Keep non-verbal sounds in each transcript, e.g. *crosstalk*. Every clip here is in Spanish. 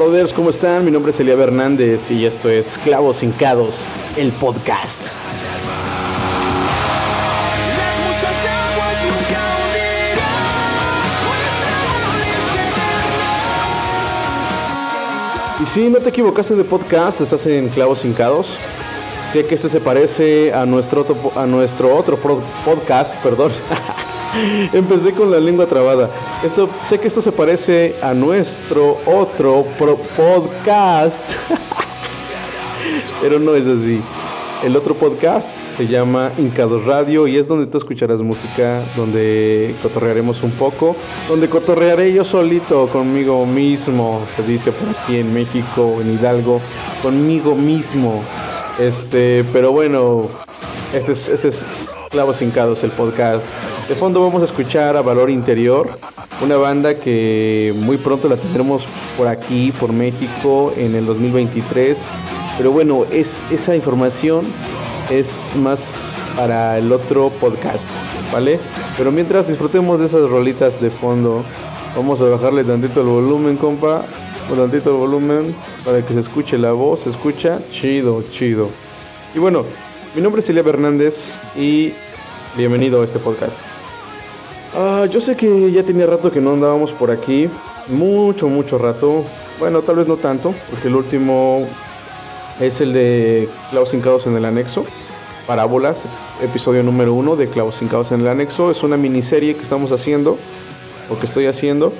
Brothers, ¿cómo están? Mi nombre es Elia Hernández y esto es Clavos Hincados, el podcast. Y si no te equivocaste de podcast, estás en Clavos Hincados. Sé que este se parece a nuestro otro, a nuestro otro podcast, perdón. *laughs* *laughs* Empecé con la lengua trabada. Esto, sé que esto se parece a nuestro otro podcast. *laughs* Pero no es así. El otro podcast se llama Hincados Radio y es donde tú escucharás música, donde cotorrearemos un poco, donde cotorrearé yo solito conmigo mismo, se dice por aquí en México, en Hidalgo, conmigo mismo. Este, pero bueno, este es, este es Clavos Hincados, el podcast. De fondo vamos a escuchar a Valor Interior, una banda que muy pronto la tendremos por aquí, por México, en el 2023. Pero bueno, es, esa información es más para el otro podcast, ¿vale? Pero mientras disfrutemos de esas rolitas de fondo, vamos a bajarle tantito el volumen, compa. Un tantito el volumen para que se escuche la voz, se escucha chido, chido. Y bueno, mi nombre es Elia Hernández y bienvenido a este podcast. Ah, yo sé que ya tenía rato que no andábamos por aquí, mucho, mucho rato. Bueno, tal vez no tanto, porque el último es el de Clavos Hincados en el Anexo. Parábolas, episodio número uno de Clavos Hincados en el Anexo. Es una miniserie que estamos haciendo, o que estoy haciendo.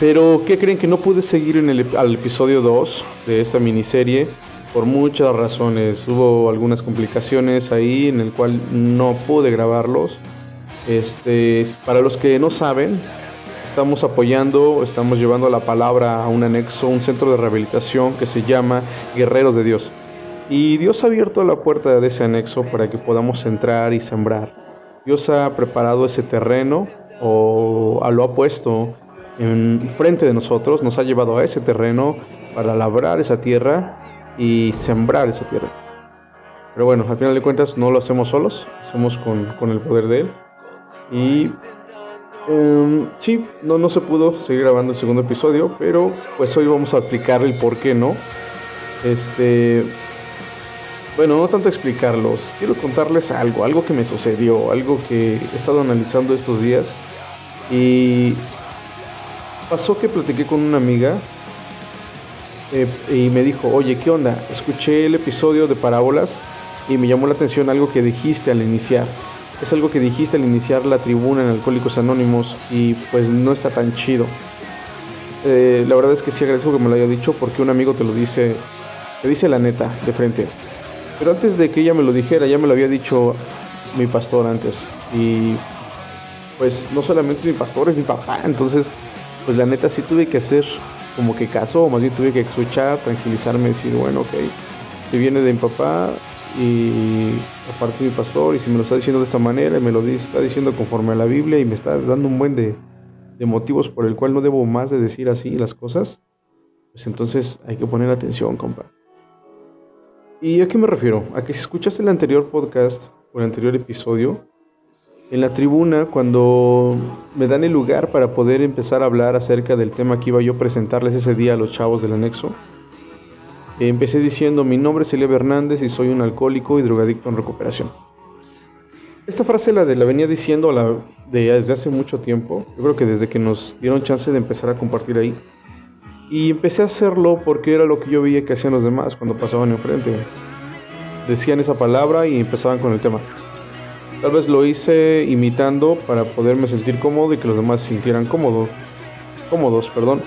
Pero, ¿qué creen que no pude seguir en el, al episodio 2 de esta miniserie? Por muchas razones. Hubo algunas complicaciones ahí en el cual no pude grabarlos. Este, para los que no saben, estamos apoyando, estamos llevando la palabra a un anexo, un centro de rehabilitación que se llama Guerreros de Dios. Y Dios ha abierto la puerta de ese anexo para que podamos entrar y sembrar. Dios ha preparado ese terreno o lo ha puesto en frente de nosotros, nos ha llevado a ese terreno para labrar esa tierra y sembrar esa tierra. Pero bueno, al final de cuentas no lo hacemos solos, hacemos con el poder de Él. Y em, sí, no, no se pudo seguir grabando el segundo episodio, pero pues hoy vamos a explicar el por qué no. Este, bueno, no tanto explicarlos, quiero contarles algo, algo que me sucedió, algo que he estado analizando estos días. Y pasó que platiqué con una amiga eh, y me dijo, oye, ¿qué onda? Escuché el episodio de Parábolas y me llamó la atención algo que dijiste al iniciar. Es algo que dijiste al iniciar la tribuna en Alcohólicos Anónimos y pues no está tan chido. Eh, la verdad es que sí agradezco que me lo haya dicho porque un amigo te lo dice, te dice la neta, de frente. Pero antes de que ella me lo dijera, ya me lo había dicho mi pastor antes. Y pues no solamente mi pastor, es mi papá. Entonces, pues la neta sí tuve que hacer como que caso, o más bien tuve que escuchar, tranquilizarme, decir, bueno, ok, si viene de mi papá y aparte mi pastor, y si me lo está diciendo de esta manera, y me lo está diciendo conforme a la Biblia y me está dando un buen de, de motivos por el cual no debo más de decir así las cosas, pues entonces hay que poner atención, compa. ¿Y a qué me refiero? A que si escuchaste el anterior podcast o el anterior episodio, en la tribuna, cuando me dan el lugar para poder empezar a hablar acerca del tema que iba yo a presentarles ese día a los chavos del anexo, empecé diciendo, mi nombre es Elia Hernández y soy un alcohólico y drogadicto en recuperación. Esta frase la, de, la venía diciendo la, de, desde hace mucho tiempo, yo creo que desde que nos dieron chance de empezar a compartir ahí. Y empecé a hacerlo porque era lo que yo veía que hacían los demás cuando pasaban enfrente. Decían esa palabra y empezaban con el tema. Tal vez lo hice imitando para poderme sentir cómodo y que los demás se sintieran cómodos, cómodos, perdón.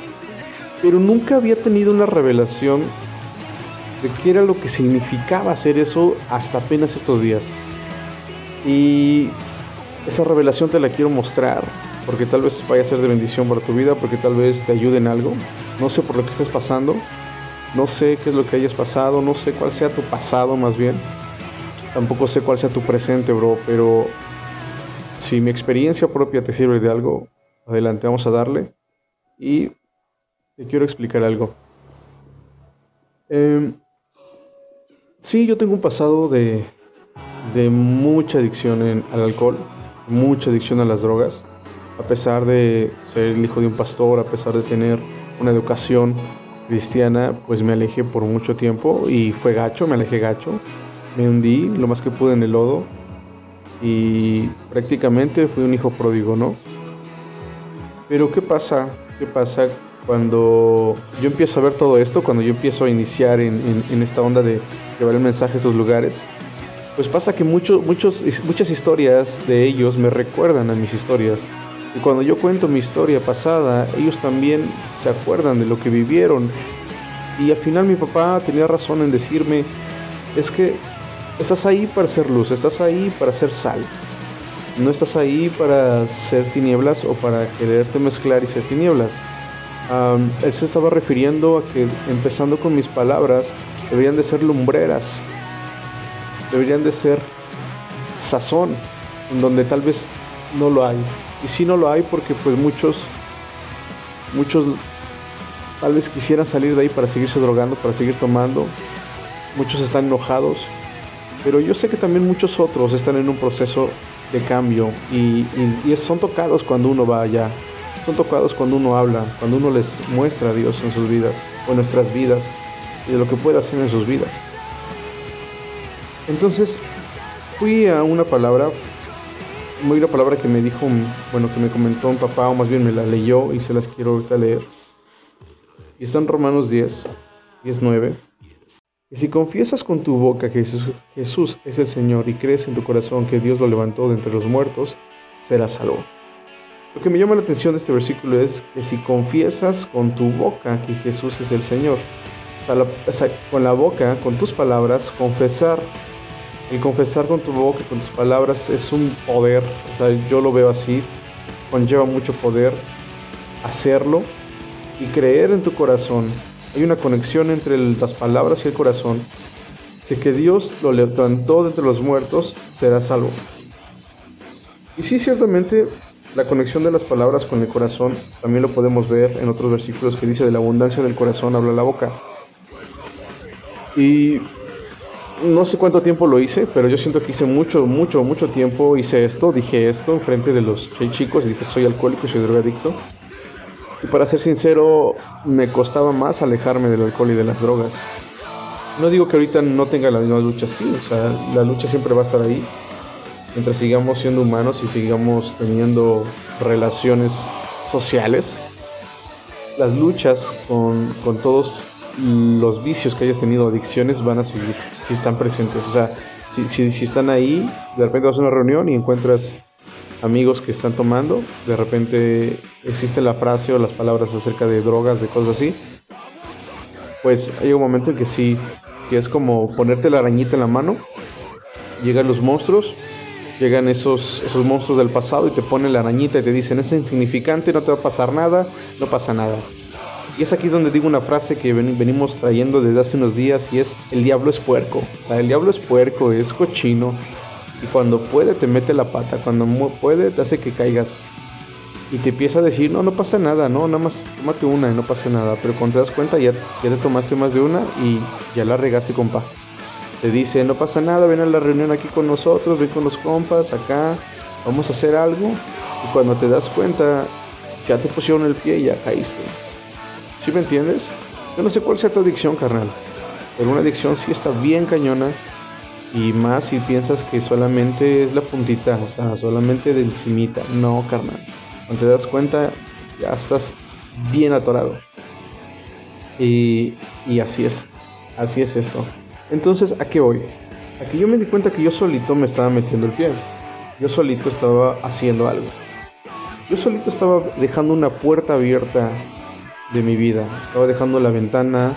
Pero nunca había tenido una revelación de qué era lo que significaba hacer eso hasta apenas estos días. Y esa revelación te la quiero mostrar porque tal vez vaya a ser de bendición para tu vida, porque tal vez te ayude en algo. No sé por lo que estés pasando, no sé qué es lo que hayas pasado, no sé cuál sea tu pasado más bien. Tampoco sé cuál sea tu presente, bro, pero si mi experiencia propia te sirve de algo, adelante, vamos a darle. Y te quiero explicar algo. Em, sí, yo tengo un pasado de, de mucha adicción al alcohol, mucha adicción a las drogas. A pesar de ser el hijo de un pastor, a pesar de tener una educación cristiana, pues me alejé por mucho tiempo y fue gacho, me alejé gacho. Me hundí lo más que pude en el lodo y prácticamente fui un hijo pródigo, ¿no? Pero ¿qué pasa? ¿Qué pasa cuando yo empiezo a ver todo esto, cuando yo empiezo a iniciar en, en- en esta onda de llevar el mensaje a esos lugares? Pues pasa que mucho- muchos, muchas historias de ellos me recuerdan a mis historias. Y cuando yo cuento mi historia pasada, ellos también se acuerdan de lo que vivieron. Y al final mi papá tenía razón en decirme, es que estás ahí para ser luz, estás ahí para ser sal. No estás ahí para ser tinieblas o para quererte mezclar y ser tinieblas. Am, él se estaba refiriendo a que, empezando con mis palabras, deberían de ser lumbreras, deberían de ser sazón, en donde tal vez no lo hay. Y si no lo hay porque pues muchos, muchos tal vez quisieran salir de ahí para seguirse drogando, para seguir tomando. Muchos están enojados, pero yo sé que también muchos otros están en un proceso de cambio y son tocados cuando uno va allá. Son tocados cuando uno habla, cuando uno les muestra a Dios en sus vidas o en nuestras vidas y de lo que puede hacer en sus vidas. Entonces, fui a una palabra, muy una palabra que me dijo, bueno, que me comentó un papá, o más bien me la leyó y se las quiero ahorita leer. Y está en Romanos 10, 19. Y si confiesas con tu boca que Jesús, Jesús es el Señor y crees en tu corazón que Dios lo levantó de entre los muertos, serás salvo. Lo que me llama la atención de este versículo es que si confiesas con tu boca que Jesús es el Señor, con la boca, con tus palabras, confesar, el confesar con tu boca, con tus palabras es un poder, o sea, yo lo veo así, conlleva mucho poder hacerlo y creer en tu corazón. Hay una conexión entre las palabras y el corazón. Si que Dios lo levantó de entre los muertos, será salvo. Y sí, ciertamente, la conexión de las palabras con el corazón también lo podemos ver en otros versículos que dice de la abundancia del corazón habla la boca. Y no sé cuánto tiempo lo hice, pero yo siento que hice mucho, mucho, mucho tiempo hice esto, dije esto enfrente de los ch- chicos, dije soy alcohólico y soy drogadicto. Y para ser sincero, me costaba más alejarme del alcohol y de las drogas. No digo que ahorita no tenga la misma lucha, sí, o sea, la lucha siempre va a estar ahí. Mientras sigamos siendo humanos y sigamos teniendo relaciones sociales, las luchas con, con todos los vicios que hayas tenido, adicciones, van a seguir, si están presentes. O sea, si, si, si están ahí, de repente vas a una reunión y encuentras amigos que están tomando, de repente existe la frase o las palabras acerca de drogas, de cosas así, pues hay un momento en que sí, sí es como ponerte la arañita en la mano, llegan los monstruos, llegan esos, esos monstruos del pasado y te ponen la arañita y te dicen, es insignificante, no te va a pasar nada, no pasa nada. Y es aquí donde digo una frase que ven- venimos trayendo desde hace unos días y es, el diablo es puerco. O sea, el diablo es puerco, es cochino. Y cuando puede te mete la pata, cuando puede te hace que caigas. Y te empieza a decir, no, no pasa nada, no, nada más tómate una y no pasa nada. Pero cuando te das cuenta ya, ya te tomaste más de una y ya la regaste, compa. Te dice, no pasa nada, ven a la reunión aquí con nosotros, ven con los compas, acá, vamos a hacer algo. Y cuando te das cuenta, ya te pusieron el pie y ya caíste. ¿Sí me entiendes? Yo no sé cuál sea tu adicción, carnal. Pero una adicción sí está bien cañona. Y más si piensas que solamente es la puntita, o sea, solamente del cimita. No, carnal. Cuando te das cuenta, ya estás bien atorado. Y, y así es. Así es esto. Entonces, ¿a qué voy? A que yo me di cuenta que yo solito me estaba metiendo el pie. Yo solito estaba haciendo algo. Yo solito estaba dejando una puerta abierta de mi vida. Estaba dejando la ventana,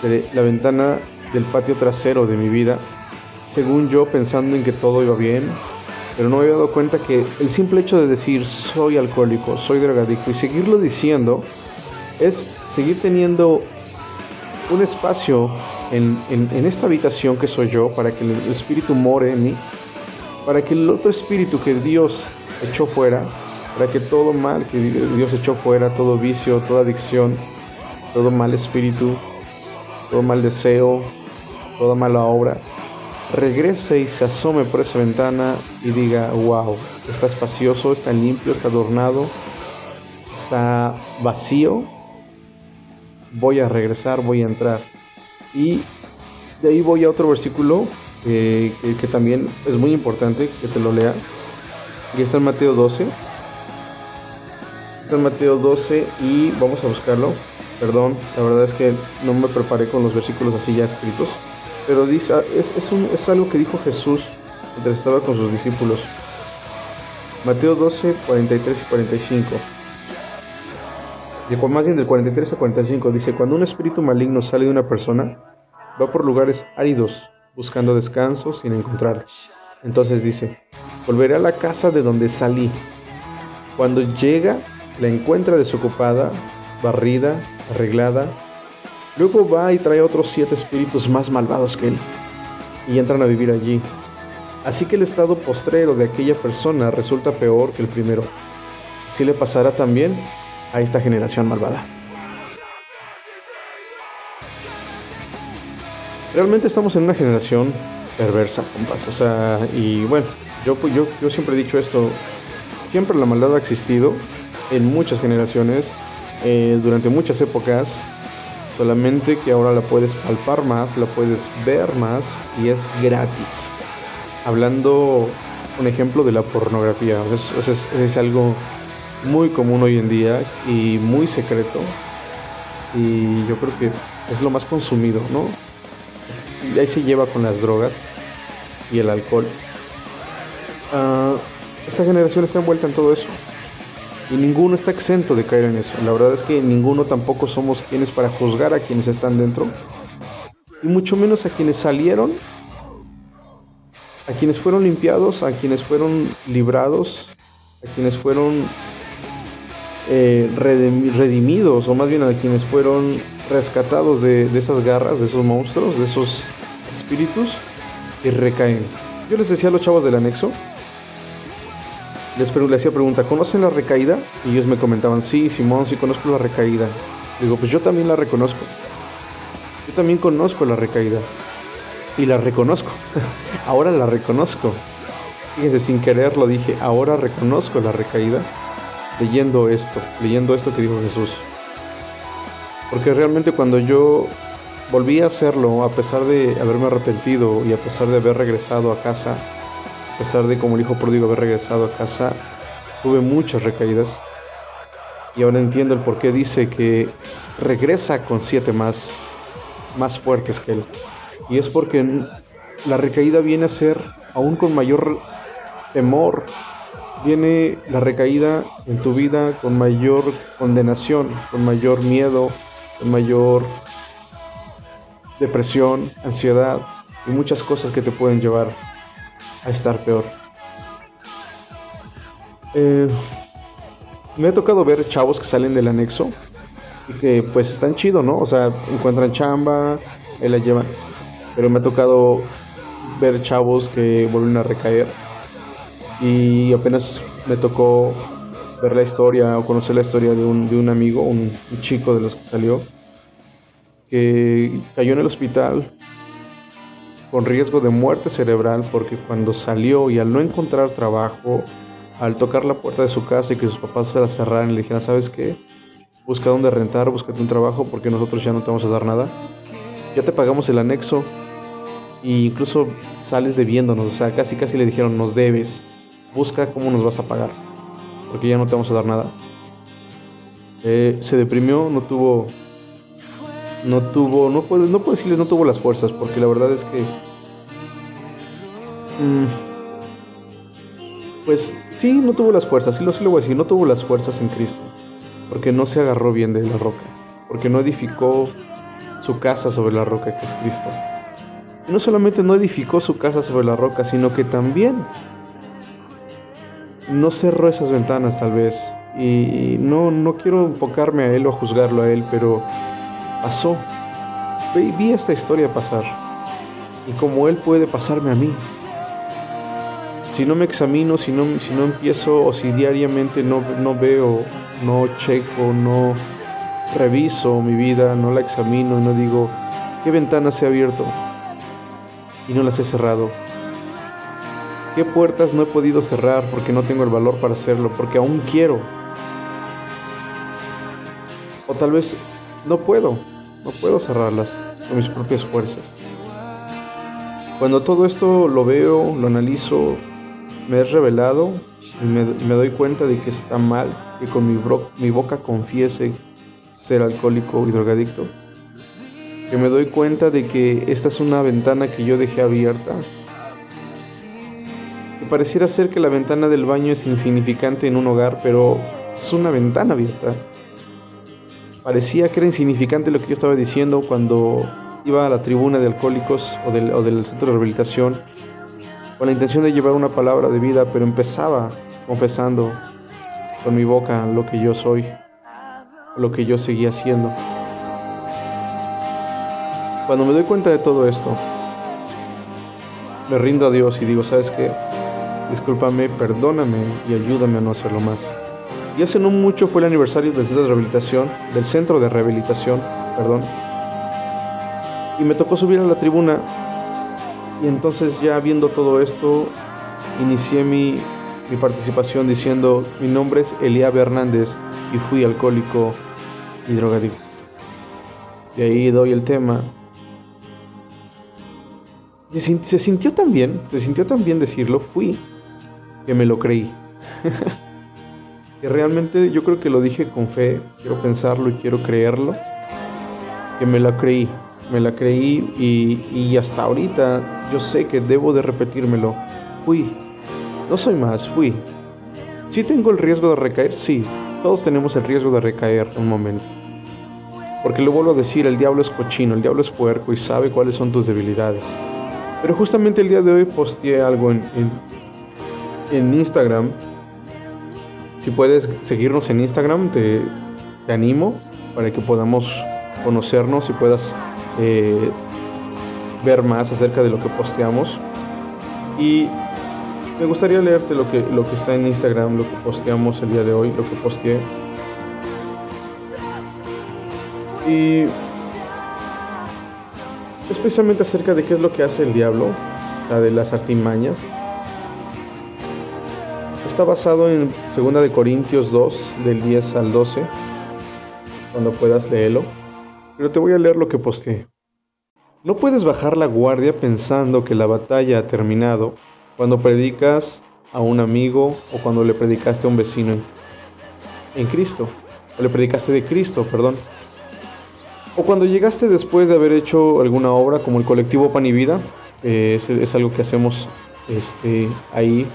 de, la ventana del patio trasero de mi vida, según yo pensando en que todo iba bien, pero no había dado cuenta que el simple hecho de decir soy alcohólico, soy drogadicto y seguirlo diciendo es seguir teniendo un espacio en, esta habitación que soy yo para que el espíritu more en mí, para que el otro espíritu que Dios echó fuera, para que todo mal que Dios echó fuera, todo vicio, toda adicción, todo mal espíritu, todo mal deseo, toda mala obra, regrese y se asome por esa ventana y diga, wow, está espacioso, está limpio, está adornado, está vacío voy a regresar, voy a entrar. Y de ahí voy a otro versículo eh, que, también es muy importante que te lo lea. Y está en Mateo 12. Está en Mateo 12 y vamos a buscarlo. Perdón, la verdad es que no me preparé con los versículos así ya escritos. Pero dice, es, es, un- es algo que dijo Jesús mientras estaba con sus discípulos. Mateo 12, 43 y 45. Cu- más bien del 43 a 45 dice, cuando un espíritu maligno sale de una persona, va por lugares áridos, buscando descanso sin encontrar. Entonces dice, volveré a la casa de donde salí. Cuando llega, la encuentra desocupada, barrida, arreglada. Luego va y trae otros siete espíritus más malvados que él, y entran a vivir allí. Así que el estado postrero de aquella persona resulta peor que el primero. Así le pasará también a esta generación malvada. Realmente estamos en una generación perversa, compas. O sea, y bueno, yo, yo, yo siempre he dicho esto. Siempre la maldad ha existido en muchas generaciones, eh, durante muchas épocas. Solamente que ahora la puedes palpar más, la puedes ver más y es gratis. Hablando, un ejemplo de la pornografía. Es- es- es algo muy común hoy en día y muy secreto. Y yo creo que es lo más consumido, ¿no? Y ahí se lleva con las drogas y el alcohol. Ah, esta generación está envuelta en todo eso. Y ninguno está exento de caer en eso. La verdad es que ninguno tampoco somos quienes para juzgar a quienes están dentro. Y mucho menos a quienes salieron. A quienes fueron limpiados, a quienes fueron librados, a quienes fueron eh, redimi- redimidos, o más bien a quienes fueron rescatados de, esas garras, de esos monstruos, de esos espíritus, y recaen. Yo les decía a los chavos del anexo, les, les hacía pregunta, ¿conocen la recaída? Y ellos me comentaban, sí, Simón, sí conozco la recaída. Digo, pues yo también la reconozco. Yo también conozco la recaída. Y la reconozco. *laughs* ahora la reconozco. Fíjense, sin querer lo dije, ahora reconozco la recaída leyendo esto, leyendo esto que dijo Jesús. Porque realmente cuando yo volví a hacerlo, a pesar de haberme arrepentido y a pesar de haber regresado a casa, a pesar de como el hijo pródigo haber regresado a casa, tuve muchas recaídas. Y ahora entiendo el por qué dice que regresa con siete más, más fuertes que él. Y es porque la recaída viene a ser aún con mayor temor, viene la recaída en tu vida con mayor condenación, con mayor miedo, con mayor depresión, ansiedad y muchas cosas que te pueden llevar a estar peor. Eh, me ha tocado ver chavos que salen del anexo y que pues están chido, ¿no? O sea, encuentran chamba, la llevan. Pero me ha tocado ver chavos que vuelven a recaer y apenas me tocó ver la historia o conocer la historia de un, de un amigo, un, chico de los que salió, que cayó en el hospital con riesgo de muerte cerebral porque cuando salió y al no encontrar trabajo, al tocar la puerta de su casa y que sus papás se la cerraran y le dijeran, ¿sabes qué? Busca dónde rentar, búscate un trabajo porque nosotros ya no te vamos a dar nada. Ya te pagamos el anexo e incluso sales debiéndonos, o sea, casi casi le dijeron, nos debes, busca cómo nos vas a pagar, porque ya no te vamos a dar nada. Eh, se deprimió, no tuvo, no tuvo, no puedo, no puedo decirles no tuvo las fuerzas, porque la verdad es que, mm, pues sí, no tuvo las fuerzas, sí lo, sí lo voy a decir, no tuvo las fuerzas en Cristo, porque no se agarró bien de la roca, porque no edificó su casa sobre la roca que es Cristo. Y no solamente no edificó su casa sobre la roca, sino que también no cerró esas ventanas tal vez. Y no, no quiero enfocarme a él o juzgarlo a él, pero pasó. Vi, vi esta historia pasar. Y como él puede pasarme a mí. Si no me examino, si no, si no empiezo o si diariamente no, no veo, no checo, no reviso mi vida, no la examino y no digo, ¿qué ventanas he abierto? Y no las he cerrado. ¿Qué puertas no he podido cerrar porque no tengo el valor para hacerlo? Porque aún quiero. O tal vez no puedo, no puedo cerrarlas con mis propias fuerzas. Cuando todo esto lo veo, lo analizo, me es revelado y me, me doy cuenta de que está mal que con mi, bro- mi boca confiese ser alcohólico y drogadicto. Que me doy cuenta de que esta es una ventana que yo dejé abierta. Pareciera ser que la ventana del baño es insignificante en un hogar, pero es una ventana abierta. Parecía que era insignificante lo que yo estaba diciendo cuando iba a la tribuna de alcohólicos o del centro de rehabilitación con la intención de llevar una palabra de vida, pero empezaba confesando con mi boca lo que yo soy, lo que yo seguía haciendo. Cuando me doy cuenta de todo esto, me rindo a Dios y digo, ¿sabes qué? Discúlpame, perdóname y ayúdame a no hacerlo más. Y hace no mucho fue el aniversario del centro de rehabilitación, del centro de rehabilitación, perdón. Y me tocó subir a la tribuna y entonces ya viendo todo esto, inicié mi, mi participación diciendo, mi nombre es Eliab Hernández y fui alcohólico y drogadicto. Y ahí doy el tema. Y se, se sintió tan bien, se sintió tan bien decirlo, fui, que me lo creí. *laughs* que realmente yo creo que lo dije con fe, quiero pensarlo y quiero creerlo, que me la creí, me la creí y, y hasta ahorita yo sé que debo de repetírmelo. Fui, no soy más, fui. ¿Sí tengo el riesgo de recaer? Sí, todos tenemos el riesgo de recaer un momento. Porque lo vuelvo a decir, el diablo es cochino, el diablo es puerco y sabe cuáles son tus debilidades. Pero justamente el día de hoy posteé algo en, en Instagram. Si puedes seguirnos en Instagram, te, te animo para que podamos conocernos y puedas eh, ver más acerca de lo que posteamos. Y me gustaría leerte lo que, lo que está en Instagram, lo que posteamos el día de hoy, lo que posteé. Y especialmente acerca de qué es lo que hace el diablo, o sea, de las artimañas. Está basado en 2 de Corintios 2, del 10 al 12, cuando puedas leerlo. Pero te voy a leer lo que posteé. No puedes bajar la guardia pensando que la batalla ha terminado cuando predicas a un amigo o cuando le predicaste a un vecino en, Cristo, o le predicaste de Cristo, perdón. O cuando llegaste después de haber hecho alguna obra como el colectivo Pan y Vida, es, es algo que hacemos este, ahí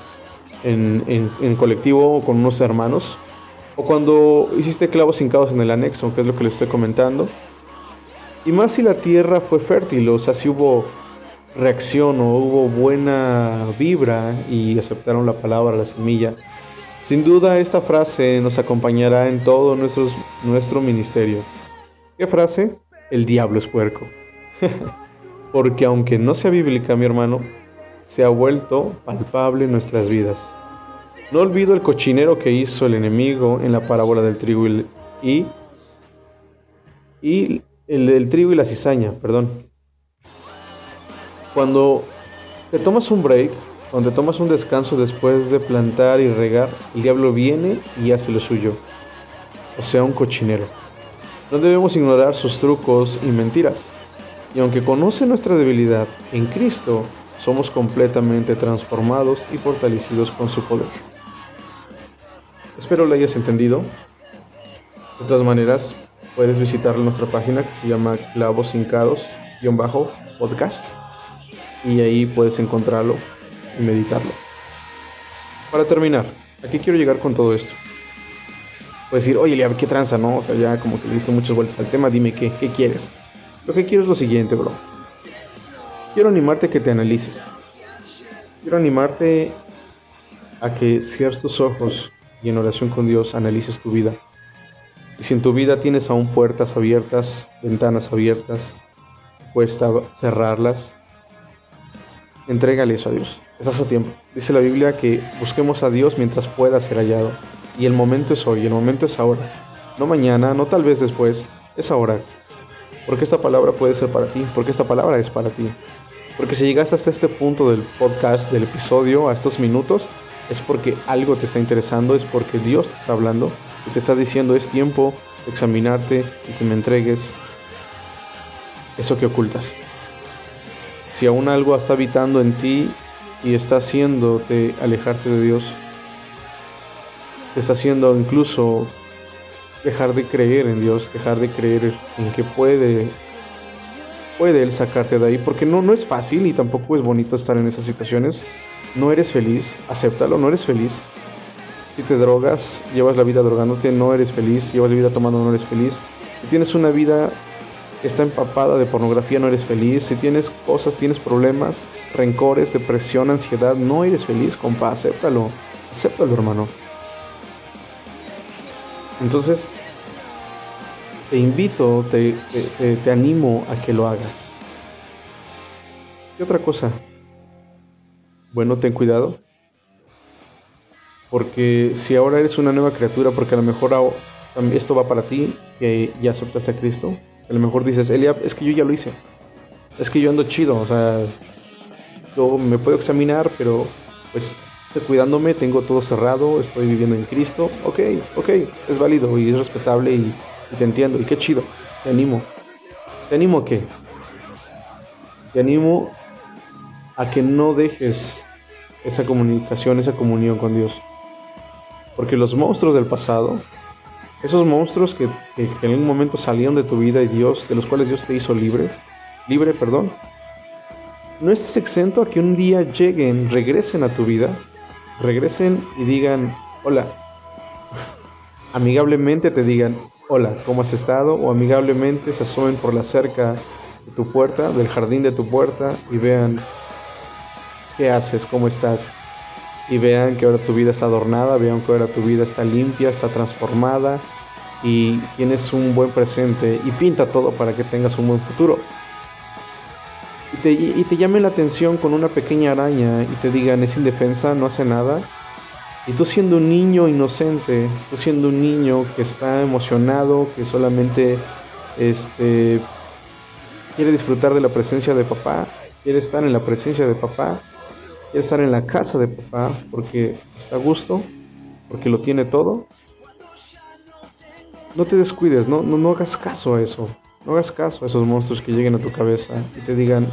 en, en, en colectivo con unos hermanos. O cuando hiciste clavos hincados en el anexo, que es lo que les estoy comentando. Y más si la tierra fue fértil, o sea, si hubo reacción o hubo buena vibra y aceptaron la palabra, la semilla. Sin duda esta frase nos acompañará en todo nuestros, nuestro ministerio. ¿Qué frase? El diablo es puerco. *laughs* Porque aunque no sea bíblica, mi hermano, se ha vuelto palpable en nuestras vidas. No olvido el cochinero que hizo el enemigo en la parábola del trigo y, el, trigo y la cizaña, perdón. Cuando te tomas un break, cuando tomas un descanso después de plantar y regar, el diablo viene y hace lo suyo. O sea, un cochinero. No debemos ignorar sus trucos y mentiras. Y aunque conoce nuestra debilidad, en Cristo somos completamente transformados y fortalecidos con su poder. Espero lo hayas entendido. De todas maneras, puedes visitar nuestra página que se llama Clavos Hincados-podcast y ahí puedes encontrarlo y meditarlo. Para terminar, aquí quiero llegar con todo esto. Puedes decir, oye, ¿qué tranza, no? O sea, ya como que le diste muchas vueltas al tema, dime qué, qué quieres. Lo que quiero es lo siguiente, bro. Quiero animarte a que te analices. Quiero animarte a que cierres tus ojos y en oración con Dios analices tu vida. Y si en tu vida tienes aún puertas abiertas, ventanas abiertas, cuesta cerrarlas, entrégale eso a Dios. Estás a tiempo. Dice la Biblia que busquemos a Dios mientras pueda ser hallado. Y el momento es hoy, el momento es ahora. No mañana, no tal vez después, es ahora. Porque esta palabra puede ser para ti, porque esta palabra es para ti. Porque si llegaste hasta este punto del podcast, del episodio, a estos minutos, es porque algo te está interesando, es porque Dios te está hablando y te está diciendo es tiempo examinarte y que me entregues eso que ocultas. Si aún algo está habitando en ti y está haciéndote alejarte de Dios, te está haciendo incluso dejar de creer en Dios, dejar de creer en que puede puede él sacarte de ahí, porque no no es fácil y tampoco es bonito estar en esas situaciones. No eres feliz, acéptalo, no eres feliz. Si te drogas, llevas la vida drogándote, no eres feliz, llevas la vida tomando, no eres feliz. Si tienes una vida que está empapada de pornografía, no eres feliz. Si tienes cosas, tienes problemas, rencores, depresión, ansiedad, no eres feliz, compa, acéptalo. Acéptalo, hermano. Entonces, te invito, te, te, te- animo a que lo hagas. Y otra cosa, bueno, ten cuidado. Porque si ahora eres una nueva criatura, porque a lo mejor esto va para ti, que ya aceptaste a Cristo, a lo mejor dices, Eliab, es que yo ya lo hice. Es que yo ando chido, o sea, yo me puedo examinar, pero pues cuidándome, tengo todo cerrado, estoy viviendo en Cristo. Ok, ok, es válido y es respetable y, y te entiendo. Y qué chido, te animo. ¿Te animo a qué? Te animo a que no dejes esa comunicación, esa comunión con Dios. Porque los monstruos del pasado, esos monstruos que, en un momento salieron de tu vida y Dios, de los cuales Dios te hizo libres, libre, perdón, no estés exento a que un día lleguen, regresen a tu vida, regresen y digan, hola, *laughs* amigablemente te digan, hola, ¿cómo has estado? O amigablemente se asomen por la cerca de tu puerta, del jardín de tu puerta y vean qué haces, cómo estás. Y vean que ahora tu vida está adornada, vean que ahora tu vida está limpia, está transformada y tienes un buen presente y pinta todo para que tengas un buen futuro. Y te, y te llamen la atención con una pequeña araña y te digan es indefensa, no hace nada. Y tú siendo un niño inocente, tú siendo un niño que está emocionado, que solamente este, quiere disfrutar de la presencia de papá, quiere estar en la presencia de papá, quiere estar en la casa de papá porque está a gusto, porque lo tiene todo. No te descuides, no, no, no hagas caso a eso. No hagas caso a esos monstruos que lleguen a tu cabeza y te digan,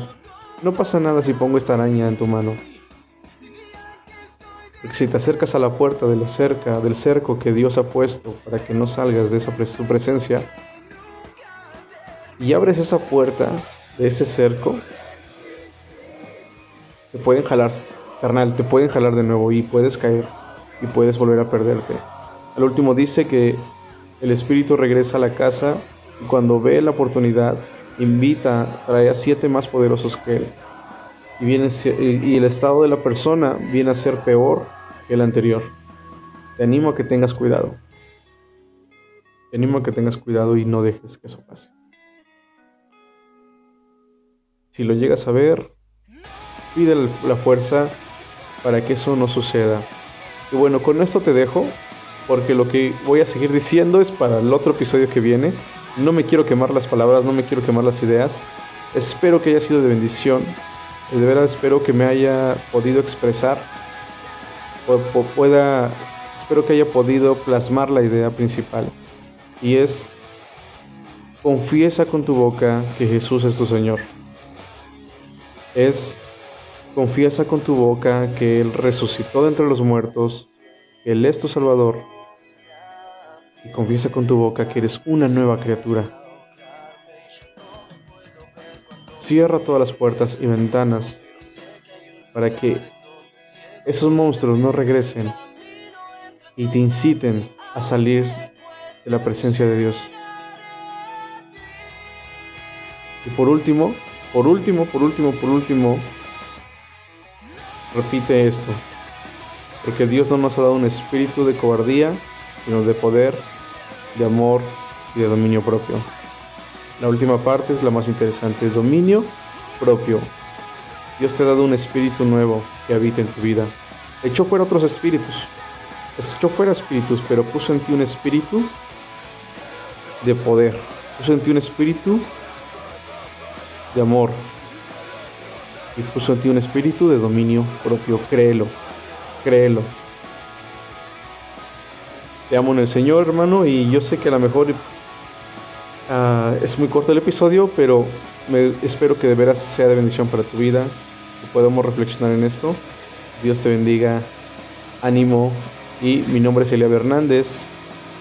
no pasa nada si pongo esta araña en tu mano. Porque si te acercas a la puerta de la cerca, del cerco que Dios ha puesto para que no salgas de esa su presencia, y abres esa puerta de ese cerco, te pueden jalar, carnal, te pueden jalar de nuevo y puedes caer y puedes volver a perderte. Al último dice que el espíritu regresa a la casa y cuando ve la oportunidad, invita, trae a siete más poderosos que él. Y, viene, y el estado de la persona viene a ser peor que el anterior. Te animo a que tengas cuidado. Te animo a que tengas cuidado y no dejes que eso pase. Si lo llegas a ver, pide la fuerza para que eso no suceda. Y bueno, con esto te dejo, porque lo que voy a seguir diciendo es para el otro episodio que viene. No me quiero quemar las palabras, no me quiero quemar las ideas. Espero que haya sido de bendición. De verdad espero que me haya podido expresar. o- o pueda, espero que haya podido plasmar la idea principal. Y es, confiesa con tu boca que Jesús es tu Señor. Es, confiesa con tu boca que Él resucitó de entre los muertos, que Él es tu Salvador. Y confiesa con tu boca que eres una nueva criatura. Cierra todas las puertas y ventanas para que esos monstruos no regresen y te inciten a salir de la presencia de Dios. Y por último, por último, por último, por último, repite esto. Porque Dios no nos ha dado un espíritu de cobardía, sino de poder, de amor y de dominio propio. La última parte es la más interesante, dominio propio. Dios te ha dado un espíritu nuevo que habita en tu vida. Echó fuera otros espíritus. Echó fuera espíritus, pero puso en ti un espíritu de poder. Puso en ti un espíritu de amor. Y puso en ti un espíritu de dominio propio. Créelo. Créelo. Te amo en el Señor, hermano, y yo sé que a lo mejor Ah, es muy corto el episodio, pero me, espero que de veras sea de bendición para tu vida, que podamos reflexionar en esto. Dios te bendiga, ánimo. Y mi nombre es Elia Hernández.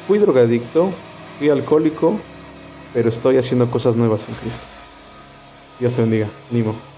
Fui drogadicto, fui alcohólico, pero estoy haciendo cosas nuevas en Cristo. Dios te bendiga, ánimo.